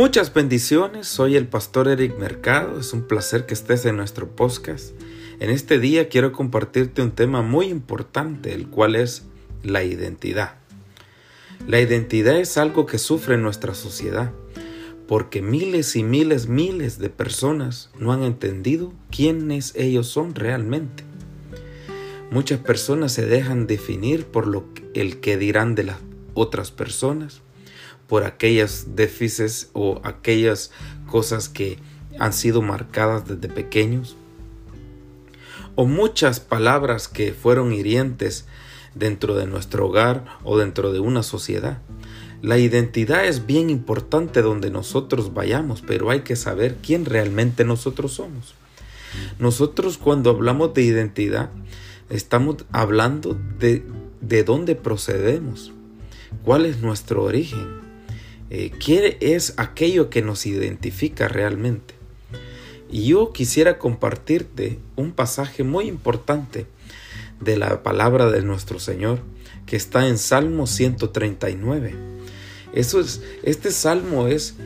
Muchas bendiciones, soy el pastor Eric Mercado, es un placer que estés en nuestro podcast. En este día quiero compartirte un tema muy importante, el cual es la identidad. La identidad es algo que sufre nuestra sociedad, porque miles y miles, miles de personas no han entendido quiénes ellos son realmente. Muchas personas se dejan definir por lo, el que dirán de las otras personas por aquellas déficits o aquellas cosas que han sido marcadas desde pequeños, o muchas palabras que fueron hirientes dentro de nuestro hogar o dentro de una sociedad. La identidad es bien importante donde nosotros vayamos, pero hay que saber quién realmente nosotros somos. Nosotros cuando hablamos de identidad, estamos hablando de, de dónde procedemos, cuál es nuestro origen, eh, ¿Qué es aquello que nos identifica realmente? Y yo quisiera compartirte un pasaje muy importante de la palabra de nuestro Señor que está en Salmo 139. Eso es, este salmo es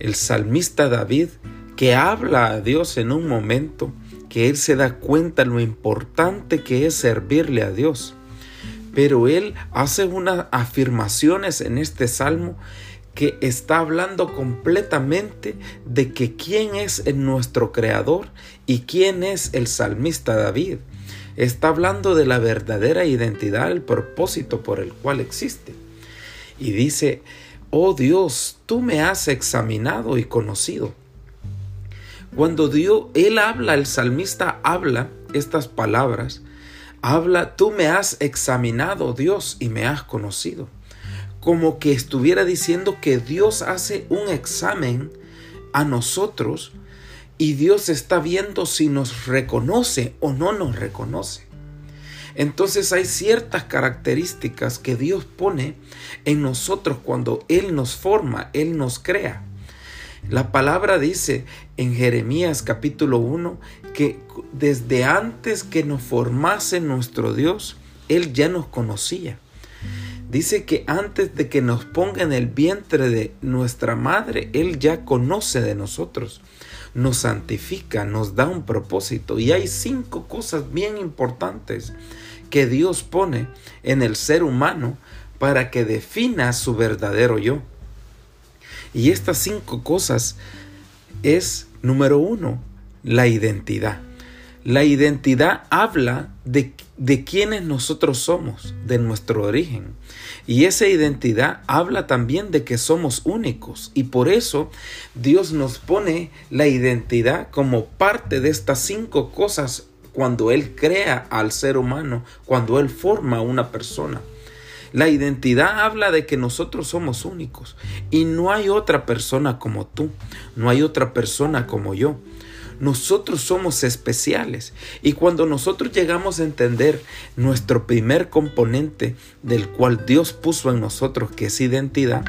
el salmista David que habla a Dios en un momento que él se da cuenta lo importante que es servirle a Dios. Pero él hace unas afirmaciones en este salmo que está hablando completamente de que quién es nuestro creador y quién es el salmista David. Está hablando de la verdadera identidad, el propósito por el cual existe. Y dice, oh Dios, tú me has examinado y conocido. Cuando Dios, Él habla, el salmista habla estas palabras, habla, tú me has examinado, Dios, y me has conocido como que estuviera diciendo que Dios hace un examen a nosotros y Dios está viendo si nos reconoce o no nos reconoce. Entonces hay ciertas características que Dios pone en nosotros cuando Él nos forma, Él nos crea. La palabra dice en Jeremías capítulo 1 que desde antes que nos formase nuestro Dios, Él ya nos conocía. Dice que antes de que nos ponga en el vientre de nuestra madre, Él ya conoce de nosotros, nos santifica, nos da un propósito. Y hay cinco cosas bien importantes que Dios pone en el ser humano para que defina su verdadero yo. Y estas cinco cosas es, número uno, la identidad. La identidad habla de, de quiénes nosotros somos, de nuestro origen. Y esa identidad habla también de que somos únicos. Y por eso Dios nos pone la identidad como parte de estas cinco cosas cuando Él crea al ser humano, cuando Él forma una persona. La identidad habla de que nosotros somos únicos y no hay otra persona como tú, no hay otra persona como yo. Nosotros somos especiales y cuando nosotros llegamos a entender nuestro primer componente del cual Dios puso en nosotros, que es identidad,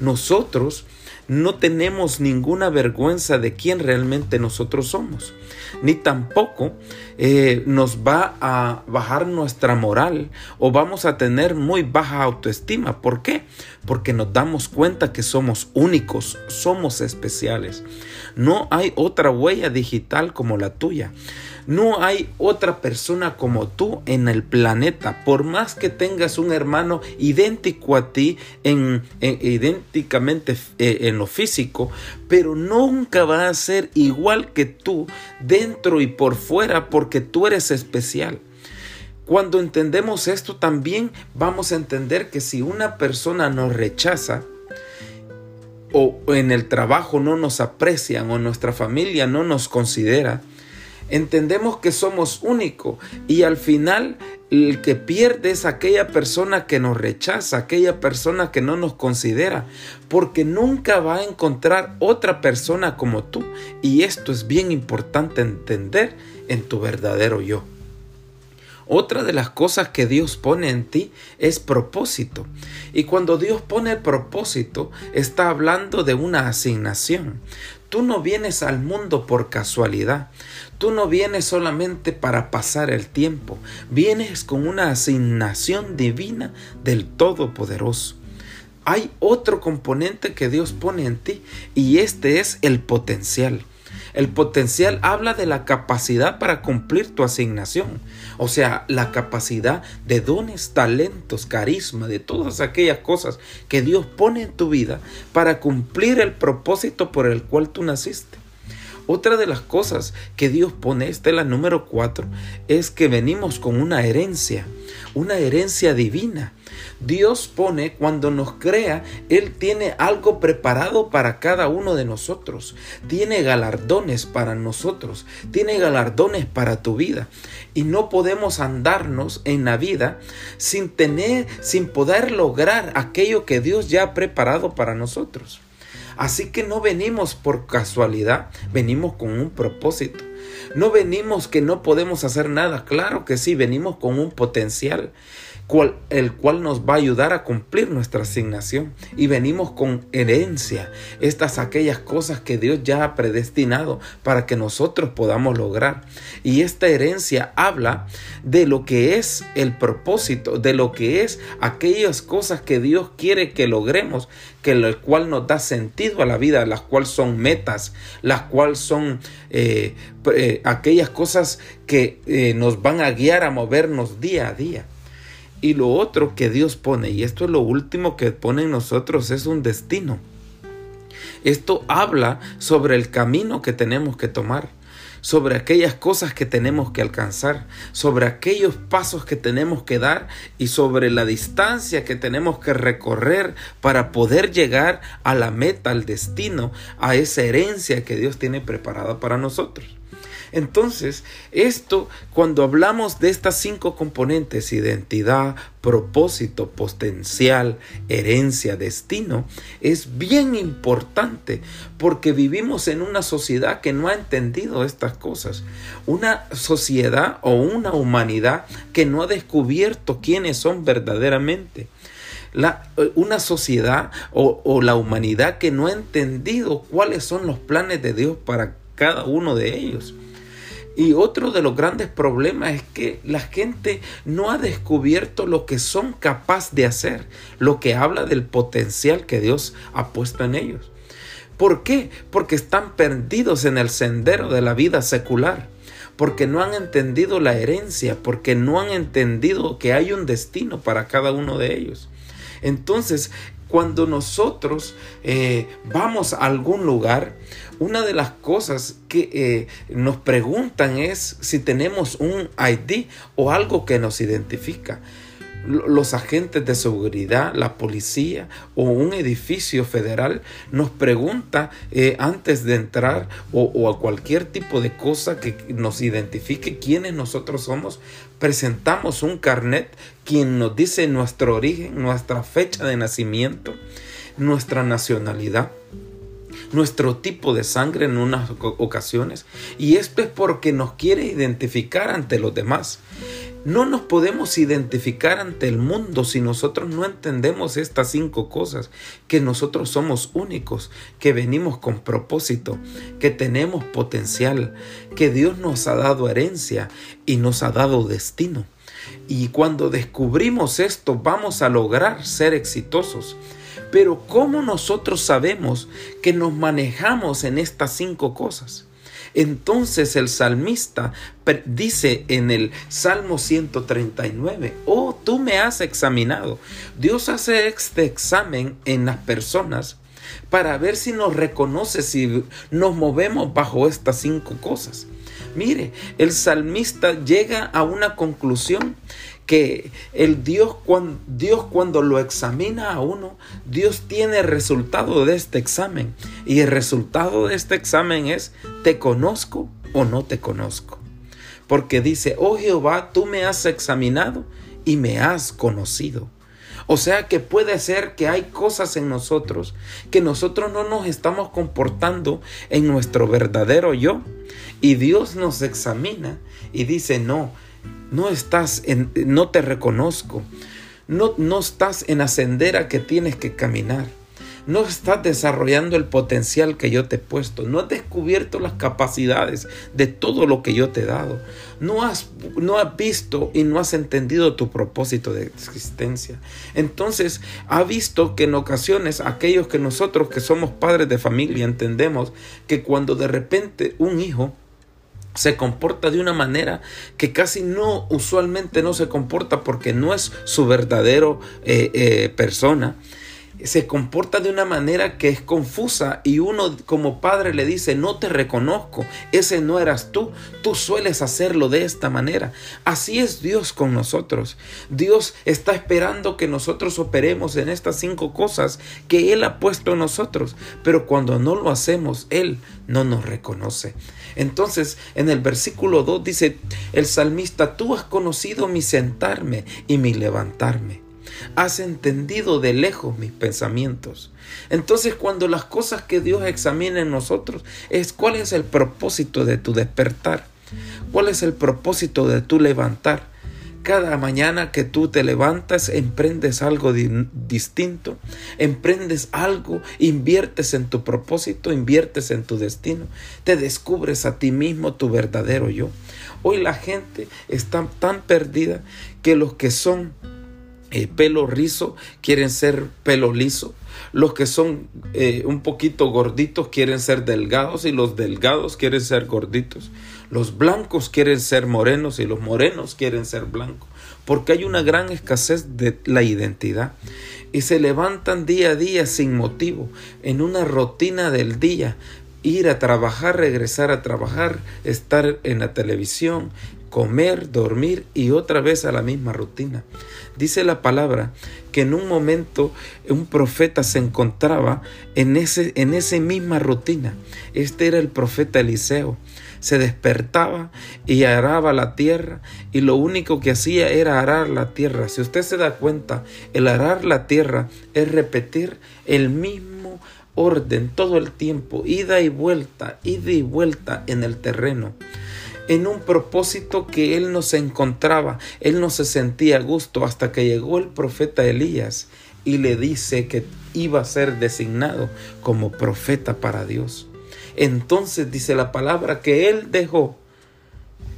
nosotros no tenemos ninguna vergüenza de quién realmente nosotros somos, ni tampoco eh, nos va a bajar nuestra moral o vamos a tener muy baja autoestima. ¿Por qué? Porque nos damos cuenta que somos únicos, somos especiales. No hay otra huella digital como la tuya. No hay otra persona como tú en el planeta. Por más que tengas un hermano idéntico a ti, en, idénticamente eh, en lo físico, pero nunca va a ser igual que tú dentro y por fuera porque tú eres especial. Cuando entendemos esto también vamos a entender que si una persona nos rechaza, o en el trabajo no nos aprecian o nuestra familia no nos considera, entendemos que somos únicos y al final el que pierde es aquella persona que nos rechaza, aquella persona que no nos considera, porque nunca va a encontrar otra persona como tú y esto es bien importante entender en tu verdadero yo. Otra de las cosas que Dios pone en ti es propósito. Y cuando Dios pone propósito, está hablando de una asignación. Tú no vienes al mundo por casualidad. Tú no vienes solamente para pasar el tiempo. Vienes con una asignación divina del Todopoderoso. hay otro componente que Dios pone en ti y este es el potencial. El potencial habla de la capacidad para cumplir tu asignación, o sea, la capacidad de dones, talentos, carisma, de todas aquellas cosas que Dios pone en tu vida para cumplir el propósito por el cual tú naciste. Otra de las cosas que Dios pone, esta es la número cuatro, es que venimos con una herencia, una herencia divina. Dios pone, cuando nos crea, Él tiene algo preparado para cada uno de nosotros. Tiene galardones para nosotros. Tiene galardones para tu vida. Y no podemos andarnos en la vida sin tener, sin poder lograr aquello que Dios ya ha preparado para nosotros. Así que no venimos por casualidad, venimos con un propósito. No venimos que no podemos hacer nada, claro que sí, venimos con un potencial el cual nos va a ayudar a cumplir nuestra asignación. Y venimos con herencia, estas aquellas cosas que Dios ya ha predestinado para que nosotros podamos lograr. Y esta herencia habla de lo que es el propósito, de lo que es aquellas cosas que Dios quiere que logremos, que el cual nos da sentido a la vida, las cuales son metas, las cuales son eh, eh, aquellas cosas que eh, nos van a guiar a movernos día a día. Y lo otro que Dios pone, y esto es lo último que pone en nosotros, es un destino. Esto habla sobre el camino que tenemos que tomar, sobre aquellas cosas que tenemos que alcanzar, sobre aquellos pasos que tenemos que dar y sobre la distancia que tenemos que recorrer para poder llegar a la meta, al destino, a esa herencia que Dios tiene preparada para nosotros. Entonces, esto, cuando hablamos de estas cinco componentes, identidad, propósito, potencial, herencia, destino, es bien importante porque vivimos en una sociedad que no ha entendido estas cosas. Una sociedad o una humanidad que no ha descubierto quiénes son verdaderamente. La, una sociedad o, o, la humanidad que no ha entendido cuáles son los planes de Dios para cada uno de ellos. Y otro de los grandes problemas es que la gente no ha descubierto lo que son capaces de hacer, lo que habla del potencial que Dios ha puesto en ellos. ¿Por qué? Porque están perdidos en el sendero de la vida secular, porque no han entendido la herencia, porque no han entendido que hay un destino para cada uno de ellos. Entonces, cuando nosotros eh, vamos a algún lugar, una de las cosas que eh, nos preguntan es si tenemos un ID o algo que nos identifica. Los agentes de seguridad, la policía o un edificio federal nos pregunta eh, antes de entrar o, a cualquier tipo de cosa que nos identifique quiénes nosotros somos, presentamos un carnet quien nos dice nuestro origen, nuestra fecha de nacimiento, nuestra nacionalidad nuestro tipo de sangre en unas ocasiones y esto es porque nos quiere identificar ante los demás. No nos podemos identificar ante el mundo si nosotros no entendemos estas cinco cosas, que nosotros somos únicos, que venimos con propósito, que tenemos potencial, que Dios nos ha dado herencia y nos ha dado destino. Y cuando descubrimos esto vamos a lograr ser exitosos. Pero ¿cómo nosotros sabemos que nos manejamos en estas cinco cosas? Entonces el salmista dice en el Salmo 139, oh, tú me has examinado. Dios hace este examen en las personas para ver si nos reconoce, si nos movemos bajo estas cinco cosas. Mire, el salmista llega a una conclusión que el Dios cuando, Dios cuando lo examina a uno, Dios tiene el resultado de este examen. Y el resultado de este examen es, ¿te conozco o no te conozco? Porque dice, oh Jehová, tú me has examinado y me has conocido. O sea que puede ser que hay cosas en nosotros que nosotros no nos estamos comportando en nuestro verdadero yo. Y Dios nos examina y dice, no, no estás en, no te reconozco, no, no estás en la sendera que tienes que caminar. No estás desarrollando el potencial que yo te he puesto, no has descubierto las capacidades de todo lo que yo te he dado, no has, no has visto y no has entendido tu propósito de existencia. Entonces, ha visto que en ocasiones aquellos que nosotros que somos padres de familia entendemos que cuando de repente un hijo se comporta de una manera que casi no usualmente no se comporta porque no es su verdadero eh, eh, persona se comporta de una manera que es confusa y uno como padre le dice, no te reconozco, ese no eras tú, tú sueles hacerlo de esta manera. Así es Dios con nosotros. Dios está esperando que nosotros operemos en estas cinco cosas que Él ha puesto en nosotros, pero cuando no lo hacemos, Él no nos reconoce. Entonces, en el versículo 2 dice el salmista, tú has conocido mi sentarme y mi levantarme has entendido de lejos mis pensamientos. Entonces cuando las cosas que Dios examina en nosotros es cuál es el propósito de tu despertar, cuál es el propósito de tu levantar. Cada mañana que tú te levantas, emprendes algo distinto, emprendes algo, inviertes en tu propósito, inviertes en tu destino, te descubres a ti mismo tu verdadero yo. Hoy la gente está tan perdida que los que son eh, pelo rizo quieren ser pelo liso. Los que son eh, un poquito gorditos quieren ser delgados y los delgados quieren ser gorditos. Los blancos quieren ser morenos y los morenos quieren ser blancos. Porque hay una gran escasez de la identidad. Y se levantan día a día sin motivo, en una rutina del día, ir a trabajar, regresar a trabajar, estar en la televisión, comer, dormir y otra vez a la misma rutina. Dice la palabra que en un momento un profeta se encontraba en ese en esa misma rutina. Este era el profeta Eliseo. Se despertaba y araba la tierra y lo único que hacía era arar la tierra. Si usted se da cuenta, el arar la tierra es repetir el mismo orden todo el tiempo, ida y vuelta, ida y vuelta en el terreno en un propósito que él no se encontraba, él no se sentía a gusto hasta que llegó el profeta Elías y le dice que iba a ser designado como profeta para Dios. Entonces dice la palabra que él dejó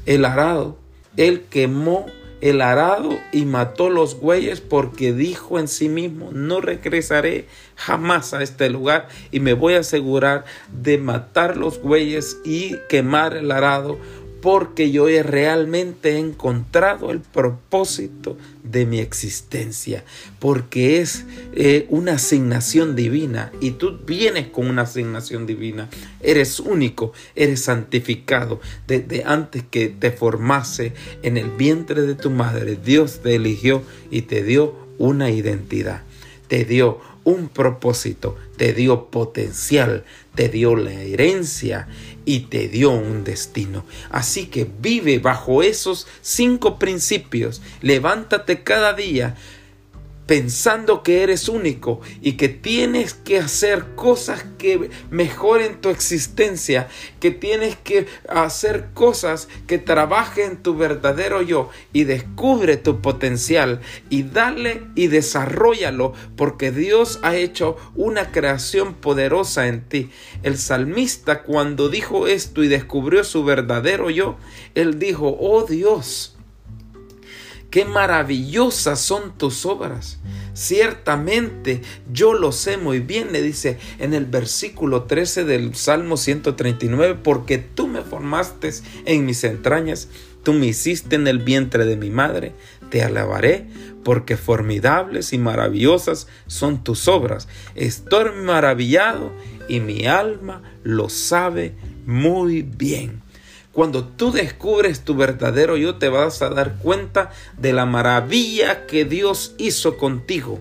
el arado, él quemó el arado y mató los bueyes porque dijo en sí mismo, no regresaré jamás a este lugar y me voy a asegurar de matar los bueyes y quemar el arado porque yo he realmente encontrado el propósito de mi existencia, porque es eh, una asignación divina y tú vienes con una asignación divina, eres único, eres santificado desde antes que te formase en el vientre de tu madre, Dios te eligió y te dio una identidad, te dio un propósito, te dio potencial, te dio la herencia y te dio un destino. Así que vive bajo esos cinco principios. Levántate cada día pensando que eres único y que tienes que hacer cosas que mejoren tu existencia, que tienes que hacer cosas que trabajen tu verdadero yo y descubre tu potencial y dale y desarrollalo porque Dios ha hecho una creación poderosa en ti. El salmista cuando dijo esto y descubrió su verdadero yo, él dijo, oh Dios, qué maravillosas son tus obras. Ciertamente yo lo sé muy bien, le dice en el versículo 13 del Salmo 139, porque tú me formaste en mis entrañas, tú me hiciste en el vientre de mi madre, te alabaré, porque formidables y maravillosas son tus obras. Estoy maravillado y mi alma lo sabe muy bien. Cuando tú descubres tu verdadero yo, te vas a dar cuenta de la maravilla que Dios hizo contigo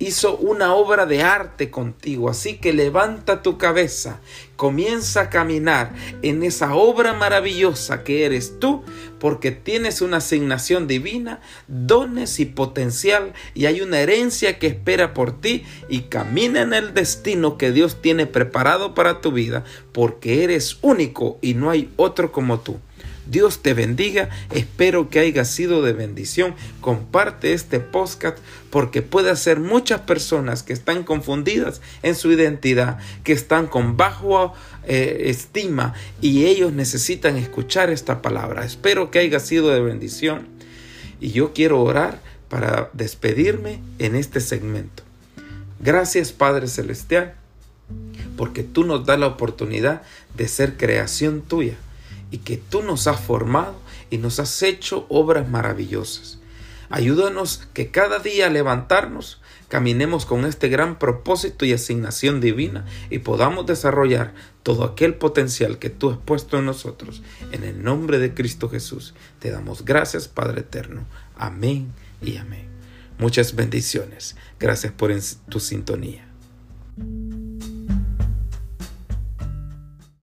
hizo una obra de arte contigo. Así que levanta tu cabeza, comienza a caminar en esa obra maravillosa que eres tú, porque tienes una asignación divina, dones y potencial, y hay una herencia que espera por ti, y camina en el destino que Dios tiene preparado para tu vida, porque eres único y no hay otro como tú. Dios te bendiga. Espero que haya sido de bendición. Comparte este podcast porque puede ser muchas personas que están confundidas en su identidad, que están con bajo eh, estima y ellos necesitan escuchar esta palabra. Espero que haya sido de bendición. Y yo quiero orar para despedirme en este segmento. Gracias Padre Celestial, porque tú nos das la oportunidad de ser creación tuya y que tú nos has formado y nos has hecho obras maravillosas. Ayúdanos que cada día levantarnos caminemos con este gran propósito y asignación divina y podamos desarrollar todo aquel potencial que tú has puesto en nosotros. En el nombre de Cristo Jesús te damos gracias Padre Eterno. Amén y amén. Muchas bendiciones. Gracias por tu sintonía.